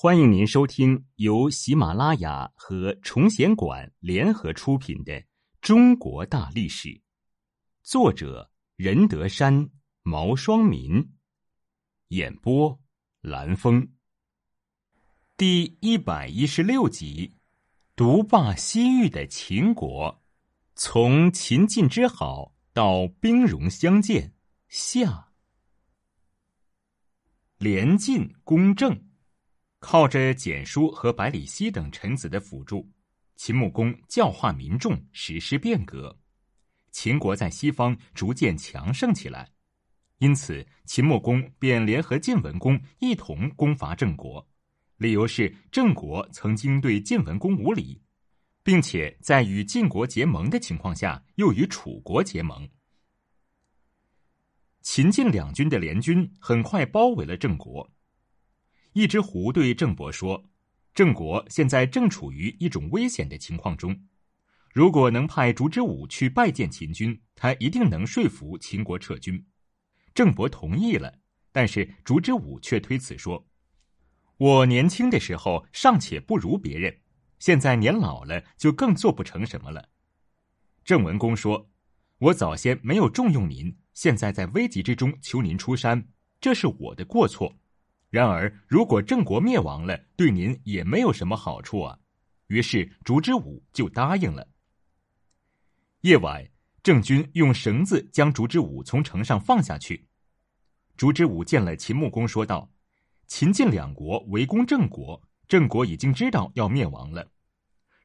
欢迎您收听由喜马拉雅和崇贤馆联合出品的《中国大历史》，作者任德山、毛双民，演播蓝峰。第一百一十六集：独霸西域的秦国，从秦晋之好到兵戎相见。下，连晋公正。靠着简书和百里奚等臣子的辅助，秦穆公教化民众，实施变革，秦国在西方逐渐强盛起来。因此，秦穆公便联合晋文公一同攻伐郑国，理由是郑国曾经对晋文公无礼，并且在与晋国结盟的情况下，又与楚国结盟。秦晋两军的联军很快包围了郑国。一只狐对郑伯说：“郑国现在正处于一种危险的情况中，如果能派烛之武去拜见秦军，他一定能说服秦国撤军。”郑伯同意了，但是烛之武却推辞说：“我年轻的时候尚且不如别人，现在年老了就更做不成什么了。”郑文公说：“我早先没有重用您，现在在危急之中求您出山，这是我的过错。”然而，如果郑国灭亡了，对您也没有什么好处啊。于是，烛之武就答应了。夜晚，郑军用绳子将烛之武从城上放下去。烛之武见了秦穆公，说道：“秦晋两国围攻郑国，郑国已经知道要灭亡了。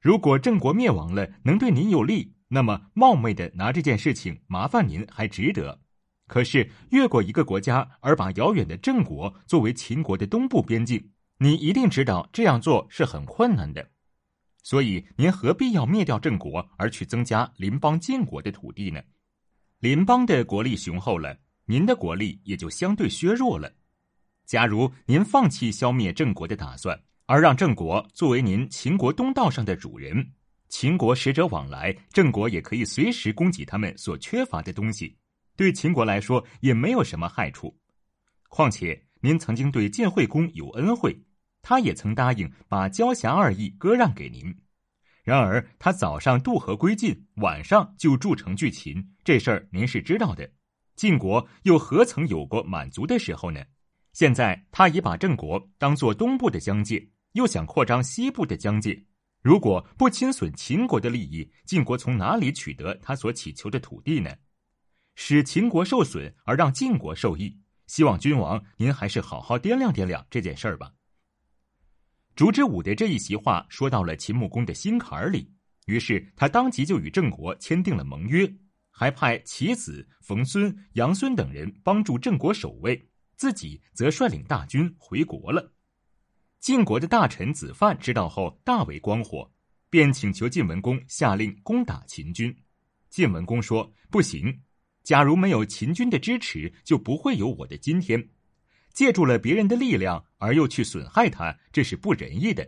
如果郑国灭亡了，能对您有利，那么冒昧的拿这件事情麻烦您，还值得。”可是越过一个国家而把遥远的郑国作为秦国的东部边境，你一定知道这样做是很困难的。所以您何必要灭掉郑国而去增加邻邦晋国的土地呢？邻邦的国力雄厚了，您的国力也就相对削弱了。假如您放弃消灭郑国的打算，而让郑国作为您秦国东道上的主人，秦国使者往来，郑国也可以随时供给他们所缺乏的东西。对秦国来说也没有什么害处，况且您曾经对晋惠公有恩惠，他也曾答应把交辖二邑割让给您。然而他早上渡河归晋，晚上就筑城拒秦，这事儿您是知道的。晋国又何曾有过满足的时候呢？现在他已把郑国当做东部的疆界，又想扩张西部的疆界。如果不侵损秦国的利益，晋国从哪里取得他所祈求的土地呢？使秦国受损而让晋国受益，希望君王您还是好好掂量掂量这件事儿吧。烛之武的这一席话说到了秦穆公的心坎儿里，于是他当即就与郑国签订了盟约，还派其子冯孙、杨孙等人帮助郑国守卫，自己则率领大军回国了。晋国的大臣子范知道后大为光火，便请求晋文公下令攻打秦军。晋文公说：“不行。”假如没有秦军的支持，就不会有我的今天。借助了别人的力量而又去损害他，这是不仁义的；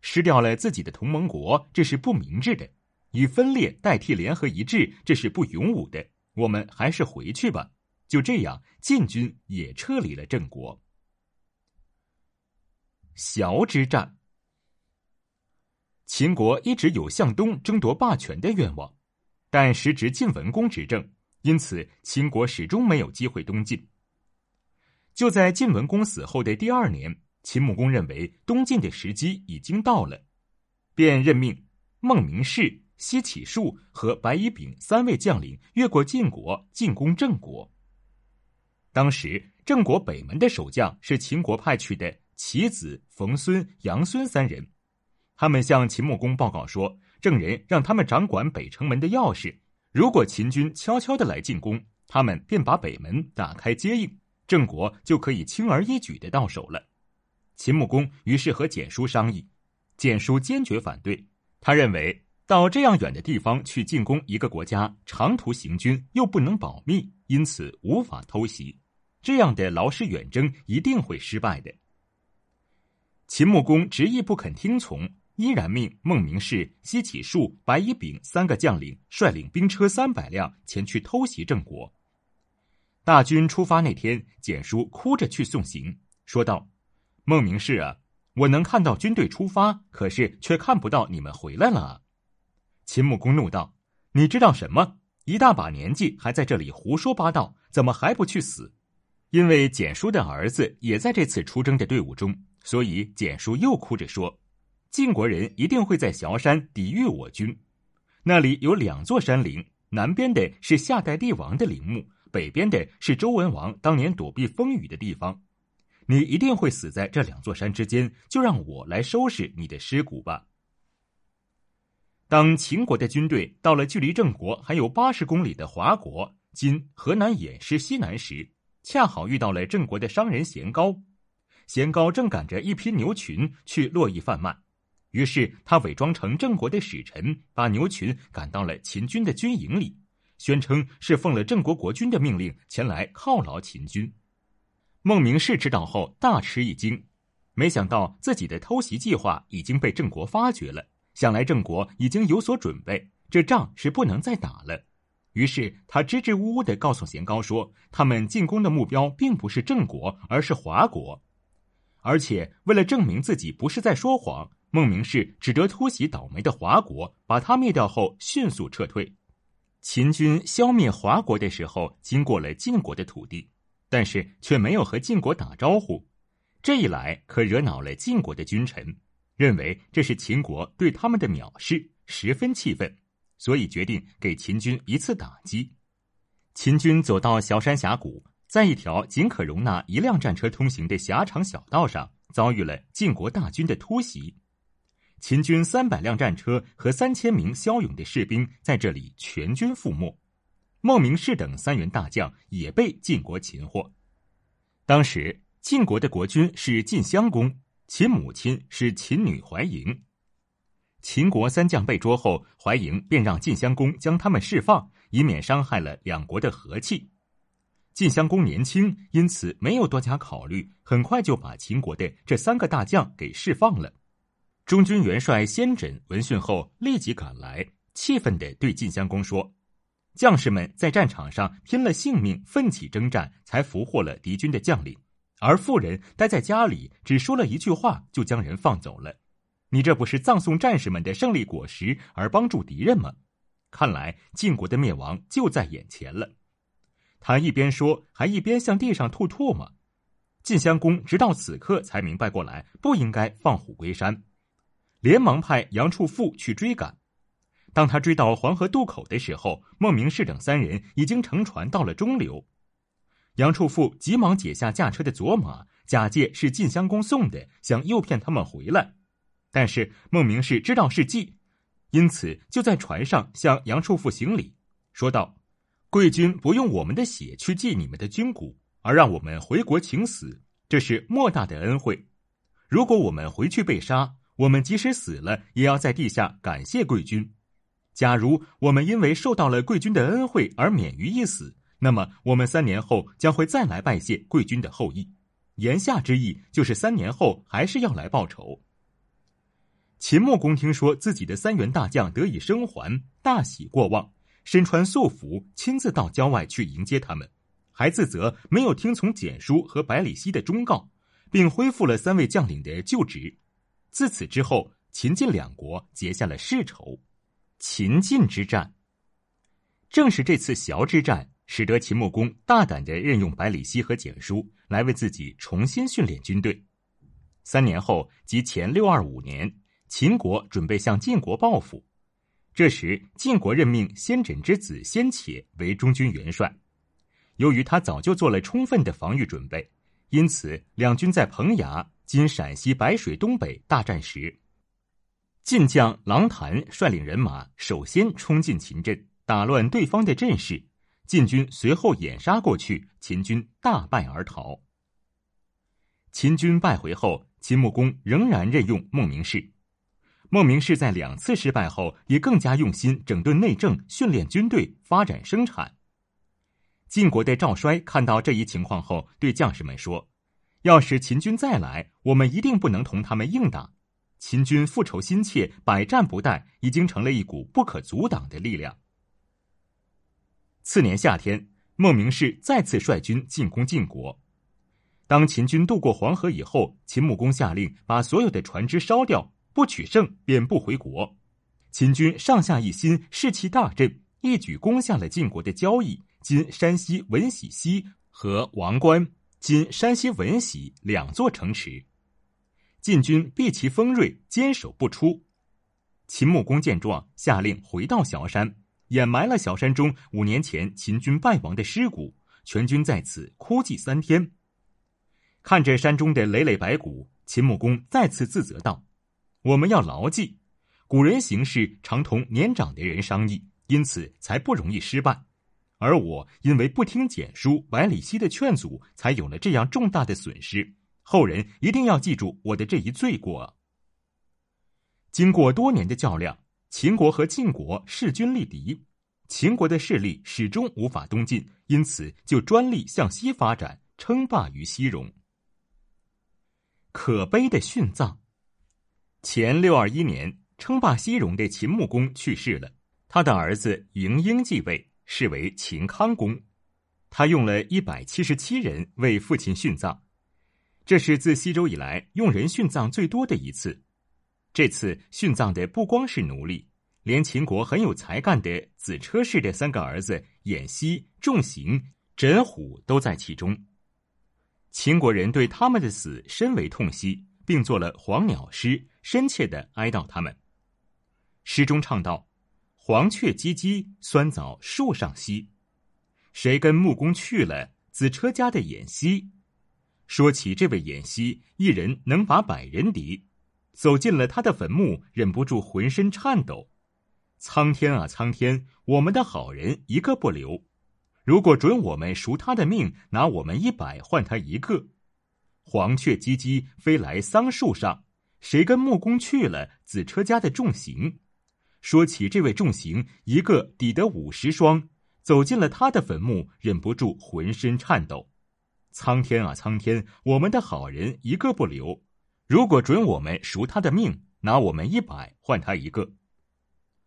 失掉了自己的同盟国，这是不明智的；以分裂代替联合一致，这是不勇武的。我们还是回去吧。就这样，晋军也撤离了郑国。崤之战，秦国一直有向东争夺霸权的愿望，但时值晋文公执政。因此，秦国始终没有机会东进。就在晋文公死后的第二年，秦穆公认为东晋的时机已经到了，便任命孟明视、西乞术和白乙丙三位将领越过晋国进攻郑国。当时，郑国北门的守将是秦国派去的其子冯孙、杨孙三人，他们向秦穆公报告说，郑人让他们掌管北城门的钥匙。如果秦军悄悄的来进攻，他们便把北门打开接应，郑国就可以轻而易举的到手了。秦穆公于是和简书商议，简书坚决反对。他认为到这样远的地方去进攻一个国家，长途行军又不能保密，因此无法偷袭。这样的劳师远征一定会失败的。秦穆公执意不肯听从。依然命孟明视、西乞术、白乙丙三个将领率领兵车三百辆前去偷袭郑国。大军出发那天，简书哭着去送行，说道：“孟明视啊，我能看到军队出发，可是却看不到你们回来了。”秦穆公怒道：“你知道什么？一大把年纪还在这里胡说八道，怎么还不去死？”因为简叔的儿子也在这次出征的队伍中，所以简叔又哭着说：“晋国人一定会在崤山抵御我军。那里有两座山陵，南边的是夏代帝王的陵墓，北边的是周文王当年躲避风雨的地方。你一定会死在这两座山之间，就让我来收拾你的尸骨吧。”当秦国的军队到了距离郑国还有八十公里的华国（今河南偃师西南）时，恰好遇到了郑国的商人贤高，贤高正赶着一批牛群去洛邑贩卖，于是他伪装成郑国的使臣，把牛群赶到了秦军的军营里，宣称是奉了郑国国君的命令前来犒劳秦军。孟明视知道后大吃一惊，没想到自己的偷袭计划已经被郑国发觉了，想来郑国已经有所准备，这仗是不能再打了。于是他支支吾吾的告诉贤高说：“他们进攻的目标并不是郑国，而是华国。而且为了证明自己不是在说谎，孟明氏只得突袭倒霉的华国，把他灭掉后迅速撤退。秦军消灭华国的时候，经过了晋国的土地，但是却没有和晋国打招呼。这一来可惹恼了晋国的君臣，认为这是秦国对他们的藐视，十分气愤。”所以决定给秦军一次打击。秦军走到崤山峡谷，在一条仅可容纳一辆战车通行的狭长小道上，遭遇了晋国大军的突袭。秦军三百辆战车和三千名骁勇的士兵在这里全军覆没，孟明视等三员大将也被晋国擒获。当时晋国的国君是晋襄公，其母亲是秦女怀嬴。秦国三将被捉后，怀嬴便让晋襄公将他们释放，以免伤害了两国的和气。晋襄公年轻，因此没有多加考虑，很快就把秦国的这三个大将给释放了。中军元帅先轸闻讯后，立即赶来，气愤地对晋襄公说：“将士们在战场上拼了性命，奋起征战，才俘获了敌军的将领，而妇人待在家里，只说了一句话，就将人放走了。”你这不是葬送战士们的胜利果实，而帮助敌人吗？看来晋国的灭亡就在眼前了。他一边说，还一边向地上吐唾沫。晋襄公直到此刻才明白过来，不应该放虎归山，连忙派杨处父去追赶。当他追到黄河渡口的时候，孟明视等三人已经乘船到了中流。杨处父急忙解下驾车的左马，假借是晋襄公送的，想诱骗他们回来。但是孟明氏知道是计，因此就在船上向杨处父行礼，说道：“贵军不用我们的血去祭你们的军鼓，而让我们回国请死，这是莫大的恩惠。如果我们回去被杀，我们即使死了，也要在地下感谢贵军。假如我们因为受到了贵军的恩惠而免于一死，那么我们三年后将会再来拜谢贵军的后裔。言下之意就是三年后还是要来报仇。”秦穆公听说自己的三员大将得以生还，大喜过望，身穿素服，亲自到郊外去迎接他们，还自责没有听从简叔和百里奚的忠告，并恢复了三位将领的旧职。自此之后，秦晋两国结下了世仇。秦晋之战，正是这次崤之战，使得秦穆公大胆的任用百里奚和简叔来为自己重新训练军队。三年后，即前六二五年。秦国准备向晋国报复，这时晋国任命先轸之子先且为中军元帅。由于他早就做了充分的防御准备，因此两军在彭衙（今陕西白水东北）大战时，晋将郎谭率领人马首先冲进秦阵，打乱对方的阵势。晋军随后掩杀过去，秦军大败而逃。秦军败回后，秦穆公仍然任用孟明视。孟明视在两次失败后，也更加用心整顿内政、训练军队、发展生产。晋国的赵衰看到这一情况后，对将士们说：“要是秦军再来，我们一定不能同他们硬打。秦军复仇心切，百战不殆，已经成了一股不可阻挡的力量。”次年夏天，孟明视再次率军进攻晋国。当秦军渡过黄河以后，秦穆公下令把所有的船只烧掉，不取胜便不回国。秦军上下一心，士气大振，一举攻下了晋国的交邑（今山西闻喜西）和王关（今山西闻喜）两座城池。晋军避其锋锐，坚守不出。秦穆公见状，下令回到崤山，掩埋了崤山中五年前秦军败亡的尸骨，全军在此哭祭三天。看着山中的累累白骨，秦穆公再次自责道：“我们要牢记。”古人行事常同年长的人商议，因此才不容易失败。而我因为不听简叔、百里奚的劝阻，才有了这样重大的损失。后人一定要记住我的这一罪过。经过多年的较量，秦国和晋国势均力敌，秦国的势力始终无法东进，因此就专力向西发展，称霸于西戎。可悲的殉葬。前六二一年。称霸西戎的秦穆公去世了，他的儿子嬴婴继位，是为秦康公。他用了一百七十七人为父亲殉葬，这是自西周以来用人殉葬最多的一次。这次殉葬的不光是奴隶，连秦国很有才干的子车氏的三个儿子偃息、仲行、枕虎都在其中。秦国人对他们的死深为痛惜，并作了黄鸟诗，深切的哀悼他们。诗中唱道：“黄雀唧唧，酸枣树上稀。谁跟穆公去了？子车家的偃息。说起这位偃息，一人能把百人敌。走进了他的坟墓，忍不住浑身颤抖。苍天啊，苍天！我们的好人一个不留。如果准我们赎他的命，拿我们一百换他一个。黄雀唧唧，飞来桑树上。谁跟穆公去了？子车家的重刑。”说起这位重刑，一个抵得五十双，走进了他的坟墓，忍不住浑身颤抖。苍天啊，苍天！我们的好人一个不留。如果准我们赎他的命，拿我们一百换他一个。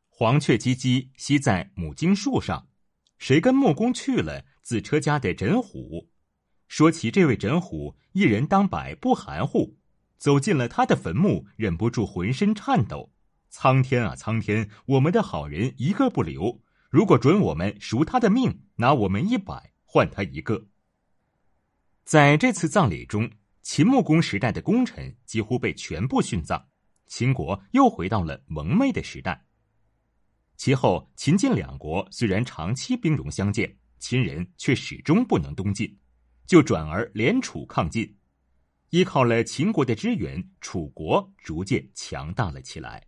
黄雀唧唧，栖在母荆树上。谁跟穆公去了？子车家的枕虎。说起这位枕虎，一人当百不含糊。走进了他的坟墓，忍不住浑身颤抖。苍天啊，苍天！我们的好人一个不留。如果准我们赎他的命，拿我们一百换他一个。在这次葬礼中，秦穆公时代的功臣几乎被全部殉葬，秦国又回到了蒙昧的时代。其后，秦晋两国虽然长期兵戎相见，秦人却始终不能东进，就转而联楚抗晋。依靠了秦国的支援，楚国逐渐强大了起来。